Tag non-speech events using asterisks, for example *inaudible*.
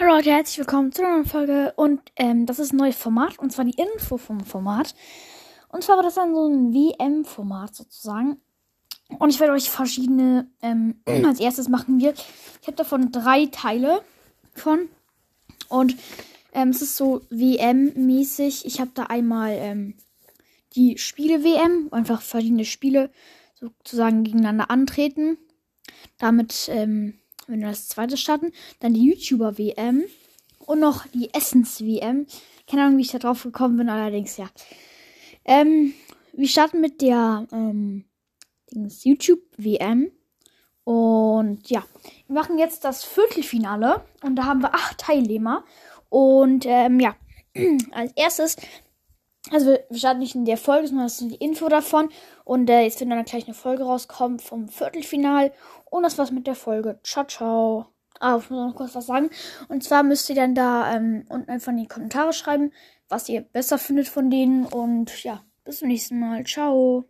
Hallo Leute, herzlich willkommen zu einer neuen Folge und ähm, das ist ein neues Format und zwar die Info vom Format. Und zwar war das dann so ein WM-Format sozusagen. Und ich werde euch verschiedene, ähm, *clears throat* als erstes machen wir, ich habe davon drei Teile von und ähm, es ist so WM-mäßig. Ich habe da einmal ähm, die Spiele-WM, einfach verschiedene Spiele sozusagen gegeneinander antreten. Damit ähm, wenn wir das zweite starten. Dann die YouTuber-WM. Und noch die Essens-WM. Keine Ahnung, wie ich da drauf gekommen bin, allerdings ja. Ähm, wir starten mit der ähm, YouTube-WM. Und ja, wir machen jetzt das Viertelfinale. Und da haben wir acht Teilnehmer. Und ähm, ja, *clears throat* als erstes also wir starten nicht in der Folge, sondern das ist die Info davon. Und äh, jetzt wird dann gleich eine Folge rauskommen vom Viertelfinal. Und das war's mit der Folge. Ciao, ciao. Ah, ich muss noch kurz was sagen. Und zwar müsst ihr dann da ähm, unten einfach in die Kommentare schreiben, was ihr besser findet von denen. Und ja, bis zum nächsten Mal. Ciao.